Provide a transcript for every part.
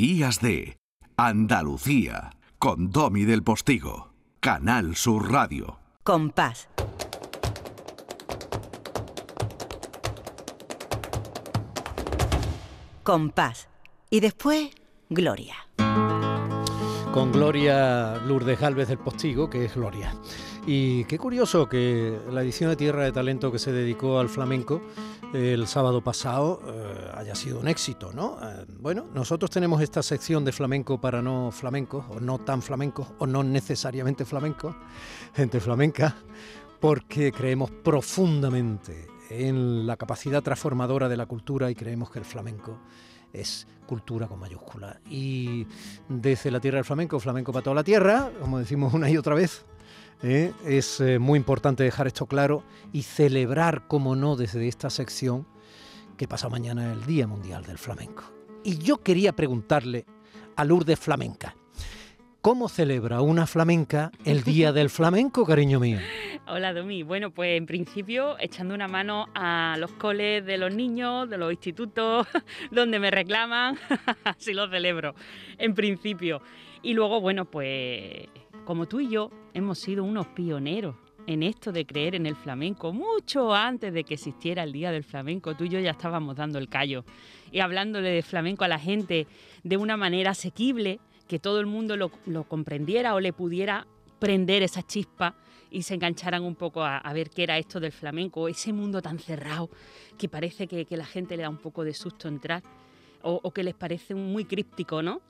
Días de Andalucía con Domi del Postigo, Canal Sur Radio. Compás. Compás. Y después, Gloria. Con Gloria Lourdes Galvez del Postigo, que es Gloria. Y qué curioso que la edición de Tierra de Talento que se dedicó al flamenco el sábado pasado eh, haya sido un éxito, ¿no? Eh, bueno, nosotros tenemos esta sección de flamenco para no flamencos, o no tan flamencos, o no necesariamente flamencos, gente flamenca, porque creemos profundamente en la capacidad transformadora de la cultura y creemos que el flamenco es cultura con mayúscula. Y desde la tierra del flamenco, flamenco para toda la tierra, como decimos una y otra vez, ¿eh? es eh, muy importante dejar esto claro y celebrar, como no, desde esta sección, que pasa mañana el Día Mundial del Flamenco. Y yo quería preguntarle a Lourdes Flamenca, ¿Cómo celebra una flamenca el Día del Flamenco, cariño mío? Hola, Domi. Bueno, pues en principio echando una mano a los coles de los niños, de los institutos, donde me reclaman, así lo celebro, en principio. Y luego, bueno, pues como tú y yo hemos sido unos pioneros en esto de creer en el flamenco, mucho antes de que existiera el Día del Flamenco, tú y yo ya estábamos dando el callo y hablándole de flamenco a la gente de una manera asequible que todo el mundo lo, comprendiera o le pudiera prender esa chispa y se engancharan un poco a, ver qué era esto del flamenco, ese mundo tan cerrado que parece que, la gente le da un poco de susto entrar o, que les parece muy críptico, ¿no?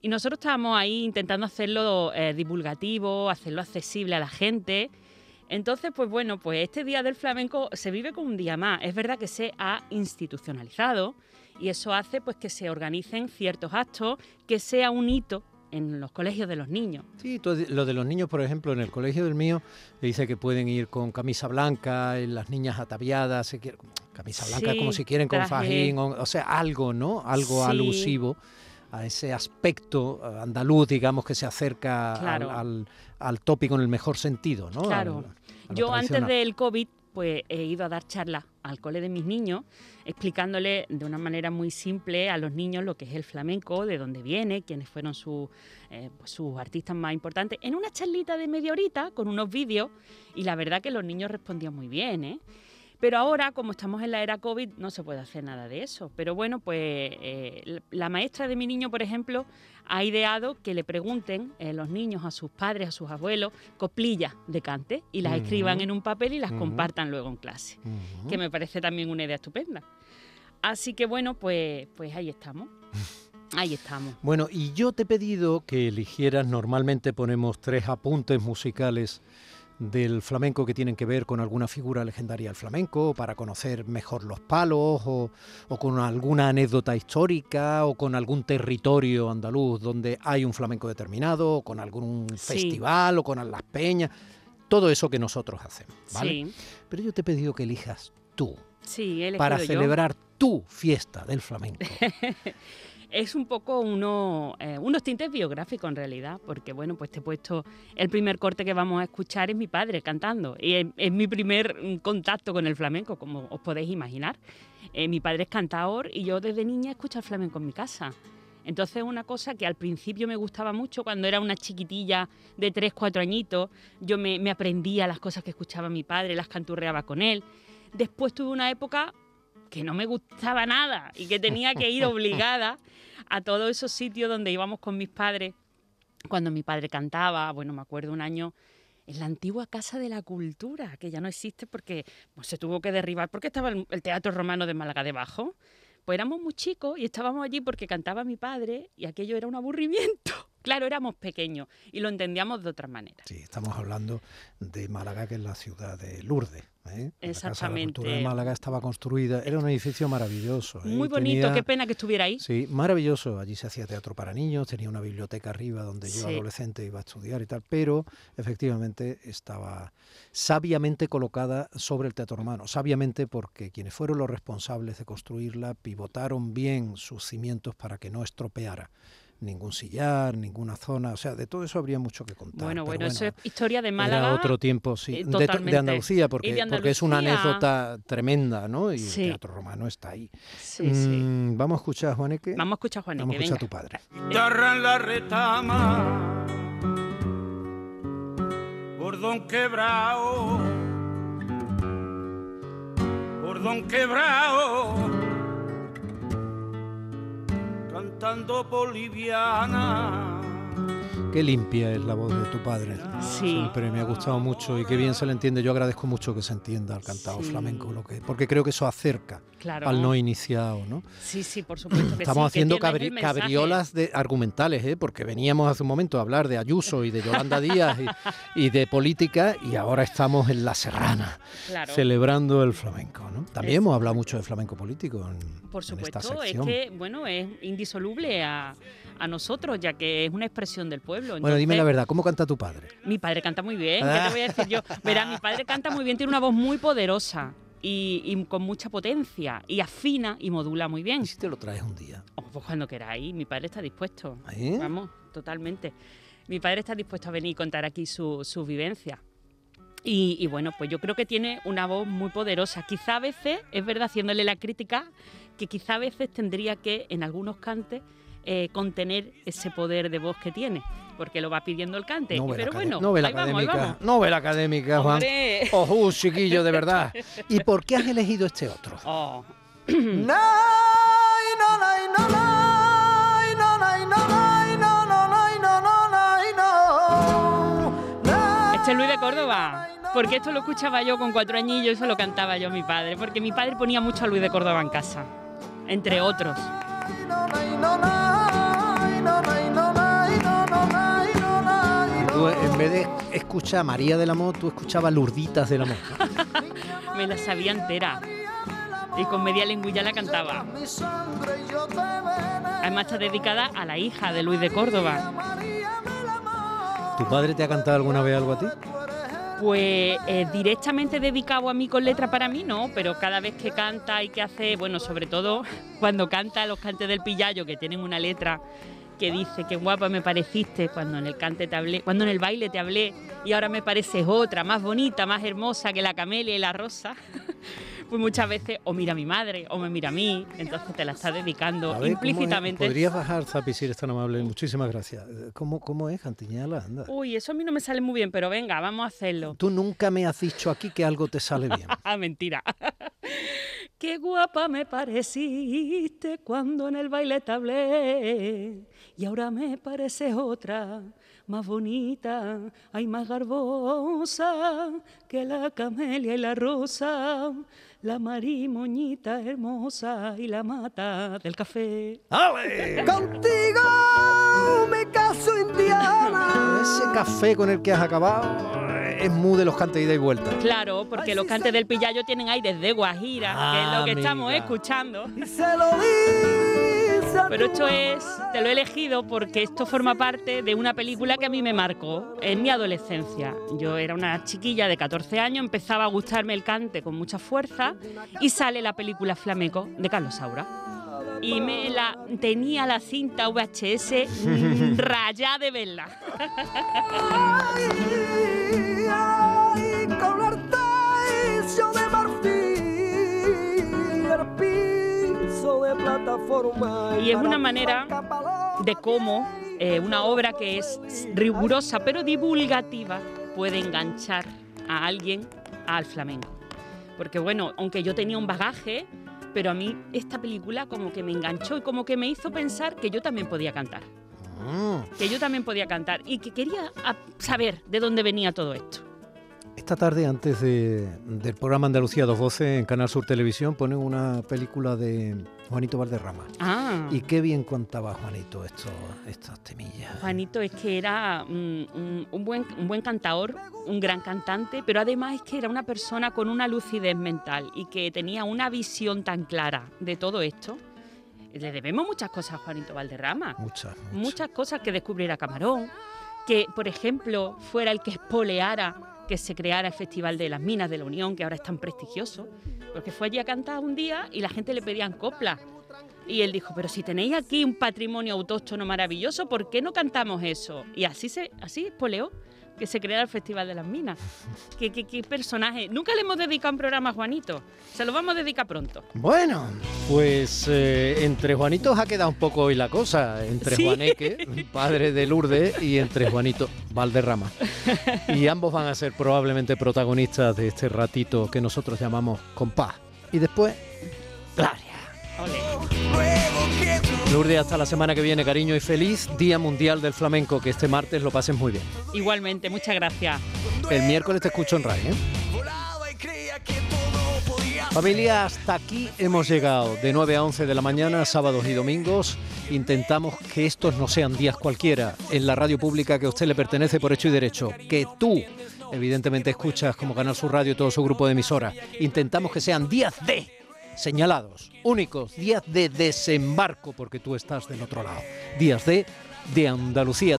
Y nosotros estábamos ahí intentando hacerlo eh, divulgativo, hacerlo accesible a la gente. Entonces, pues bueno, pues este Día del Flamenco se vive como un día más. Es verdad que se ha institucionalizado, y eso hace pues que se organicen ciertos actos, que sea un hito en los colegios de los niños. Sí, lo de los niños, por ejemplo, en el colegio del mío dice que pueden ir con camisa blanca, las niñas ataviadas, camisa blanca como si quieren con fajín, o, sea, algo, ¿no? Algo alusivo a ese aspecto andaluz, digamos, que se acerca al, al, tópico en el mejor sentido, ¿no? Claro. Yo antes del COVID pues he ido a dar charlas al cole de mis niños, explicándole de una manera muy simple a los niños lo que es el flamenco, de dónde viene, quiénes fueron eh, pues sus artistas más importantes, en una charlita de media horita con unos vídeos, y la verdad que los niños respondían muy bien, ¿eh? Pero ahora, como estamos en la era COVID, no se puede hacer nada de eso. Pero bueno, pues eh, la maestra de mi niño, por ejemplo, ha ideado que le pregunten eh, los niños a sus padres, a sus abuelos, coplillas de cante y las escriban en un papel y las compartan luego en clase, que me parece también una idea estupenda. Así que bueno, pues, pues ahí estamos. Ahí estamos. Bueno, y yo te he pedido que eligieras, normalmente ponemos tres apuntes musicales del flamenco que tienen que ver con alguna figura legendaria del flamenco, para conocer mejor los palos, o, con alguna anécdota histórica, o con algún territorio andaluz donde hay un flamenco determinado, o con algún festival, o con las peñas, todo eso que nosotros hacemos, ¿vale? Pero yo te he pedido que elijas tú, para celebrar tu fiesta del flamenco. es un poco uno, eh, unos tintes biográficos en realidad, porque bueno, pues te he puesto el primer corte que vamos a escuchar es mi padre cantando y es, mi primer mm, contacto con el flamenco, como os podéis imaginar. Eh, mi padre es cantador y yo desde niña escucho el flamenco en mi casa. Entonces una cosa que al principio me gustaba mucho cuando era una chiquitilla de 3, 4 añitos, yo me, me aprendía las cosas que escuchaba mi padre, las canturreaba con él. Después tuve una época que no me gustaba nada y que tenía que ir obligada a todos esos sitios donde íbamos con mis padres. Cuando mi padre cantaba, bueno, me acuerdo un año en la antigua Casa de la Cultura, que ya no existe porque pues, se tuvo que derribar, porque estaba el, el Teatro Romano de Málaga debajo. Pues éramos muy chicos y estábamos allí porque cantaba mi padre y aquello era un aburrimiento. Claro, éramos pequeños y lo entendíamos de otra manera. Sí, estamos hablando de Málaga, que es la ciudad de Lourdes. ¿eh? Exactamente. La, de Málaga estaba construida, era un edificio maravilloso. ¿eh? Muy bonito, qué pena que estuviera ahí. Sí, maravilloso. Allí se hacía teatro para niños, tenía una biblioteca arriba donde yo adolescente iba a estudiar y tal, pero efectivamente estaba sabiamente colocada sobre el teatro romano. Sabiamente porque quienes fueron los responsables de construirla pivotaron bien sus cimientos para que no estropeara ningún sillar, ninguna zona, o sea, de todo eso habría mucho que contar. Bueno, pero bueno, eso es historia de Málaga. Era otro tiempo, sí, eh, de. Andalucía, porque, de porque es una anécdota tremenda, ¿no? Y Sí. el teatro romano está ahí. Sí, sí. Mm, vamos a escuchar a Juaneque. Vamos a escuchar a Juaneque, Vamos a escuchar a tu padre. guitarra en la retama, bordón quebrado, bordón quebrado, cantando boliviana. Qué limpia es la voz de tu padre. Sí. Siempre me ha gustado mucho y qué bien se le entiende. Yo agradezco mucho que se entienda al cantado Sí. flamenco, lo que, porque creo que eso acerca Claro. al no iniciado, ¿no? Sí, sí, por supuesto que Estamos sí, que haciendo cabri- el mensaje. cabriolas de argumentales, ¿eh? porque veníamos hace un momento a hablar de Ayuso y de Yolanda Díaz y, y de política y ahora estamos en La Serrana Claro. celebrando el flamenco. ¿no? También Es- hemos hablado mucho de flamenco político en, Por en esta supuesto, es que, bueno, es indisoluble a, a nosotros, ya que es una expresión del pueblo. Bueno, dime la verdad, ¿cómo canta tu padre? Mi padre canta muy bien, ¿qué te voy a decir yo? Verá, mi padre canta muy bien, tiene una voz muy poderosa y, y con mucha potencia y afina y modula muy bien. ¿Y si te lo traes un día? Oh, pues cuando queráis, mi padre está dispuesto. ¿Eh? Vamos, totalmente. Mi padre está dispuesto a venir y contar aquí su, su vivencia. Y, y bueno, pues yo creo que tiene una voz muy poderosa. Quizá a veces, es verdad, haciéndole la crítica, que quizá a veces tendría que, en algunos cantes, eh, contener ese poder de voz que tiene, porque lo va pidiendo el cante. Novela, Pero bueno, novela ahí vamos, ahí académica, vamos. novela académica, Juan. Ojú, chiquillo, de verdad. ¿Y por qué has elegido este otro? Oh, Este es Luis de Córdoba. Porque esto lo escuchaba yo con cuatro añillos y eso lo cantaba yo a mi padre. Porque mi padre ponía mucho a Luis de Córdoba en casa, entre otros. En vez de escuchar a María del Amor, tú escuchabas Lurditas del Amor. Me la sabía entera. Y con media lengüilla la cantaba. Además está dedicada a la hija de Luis de Córdoba. ¿Tu padre te ha cantado alguna vez algo a ti? Pues eh, directamente dedicado a mí con letra para mí no, pero cada vez que canta y que hace, bueno, sobre todo cuando canta los cantes del pillayo que tienen una letra que dice que guapa me pareciste cuando en el cante te hablé, cuando en el baile te hablé y ahora me pareces otra, más bonita, más hermosa que la camelia y la rosa. Pues muchas veces o mira a mi madre o me mira a mí, entonces te la está dedicando ver, implícitamente. ¿Podrías bajar, Zapi, si eres tan amable? Muchísimas gracias. Eh, ¿Cómo, cómo es, Cantiñala? Anda. Uy, eso a mí no me sale muy bien, pero venga, vamos a hacerlo. Tú nunca me has dicho aquí que algo te sale bien. Ah, mentira. Qué guapa me pareciste cuando en el baile te hablé y ahora me pareces otra, más bonita, ay más garbosa que la camelia y la rosa, la marimoñita hermosa y la mata del café. ¡Ale! Contigo me caso indiana. Ese café con el que has acabado es muy de los cantes ida y vuelta. Claro, porque los cantes del pillayo tienen aires de Guajira, que es lo que estamos Amiga. escuchando. Y se lo a Pero esto es, te lo he elegido porque esto forma parte de una película que a mí me marcó en mi adolescencia. Yo era una chiquilla de 14 años, empezaba a gustarme el cante con mucha fuerza y sale la película Flamenco de Carlos Saura. Y me la tenía la cinta VHS rayada de verla. Y es una manera de cómo eh, una obra que es rigurosa pero divulgativa puede enganchar a alguien al flamenco. Porque bueno, aunque yo tenía un bagaje, pero a mí esta película como que me enganchó y como que me hizo pensar que yo también podía cantar. Mm. Que yo también podía cantar y que quería ah, saber de dónde venía todo esto. Esta tarde, antes de- del programa Andalucía 212 en Canal Sur Televisión, ponen una película de Juanito Valderrama. Ah, Y qué bien contaba Juanito estos, estas temillas. Juanito es que era mm, un, un buen, un buen cantador, un gran cantante, pero además es que era una persona con una lucidez mental y que tenía una visión tan clara de todo esto. Le debemos muchas cosas a Juanito Valderrama, Muchas, muchas. muchas cosas que descubriera Camarón, que por ejemplo fuera el que espoleara que se creara el Festival de las Minas de la Unión, que ahora es tan prestigioso, porque fue allí a cantar un día y la gente le pedían coplas. Y él dijo, pero si tenéis aquí un patrimonio autóctono maravilloso, ¿por qué no cantamos eso? Y así se, así poleó que se crea el Festival de las Minas. ¿Qué, qué, qué personaje? Nunca le hemos dedicado un programa a Juanito. Se lo vamos a dedicar pronto. Bueno, pues eh, entre Juanitos ha quedado un poco hoy la cosa. Entre Sí. Juaneque, padre de Lourdes, y entre Juanito Valderrama. Y ambos van a ser probablemente protagonistas de este ratito que nosotros llamamos compás. Y después, Gloria. Lourdes, hasta la semana que viene, cariño y feliz Día Mundial del Flamenco. Que este martes lo pases muy bien. Igualmente, muchas gracias. El miércoles te escucho en RAI. ¿eh? Familia, hasta aquí hemos llegado. De 9 a 11 de la mañana, sábados y domingos. Intentamos que estos no sean días cualquiera en la radio pública que a usted le pertenece por hecho y derecho. Que tú, evidentemente, escuchas como Canal Sur Radio y todo su grupo de emisoras. Intentamos que sean días de señalados, únicos, días de desembarco, porque tú estás del otro lado. Días de de Andalucía.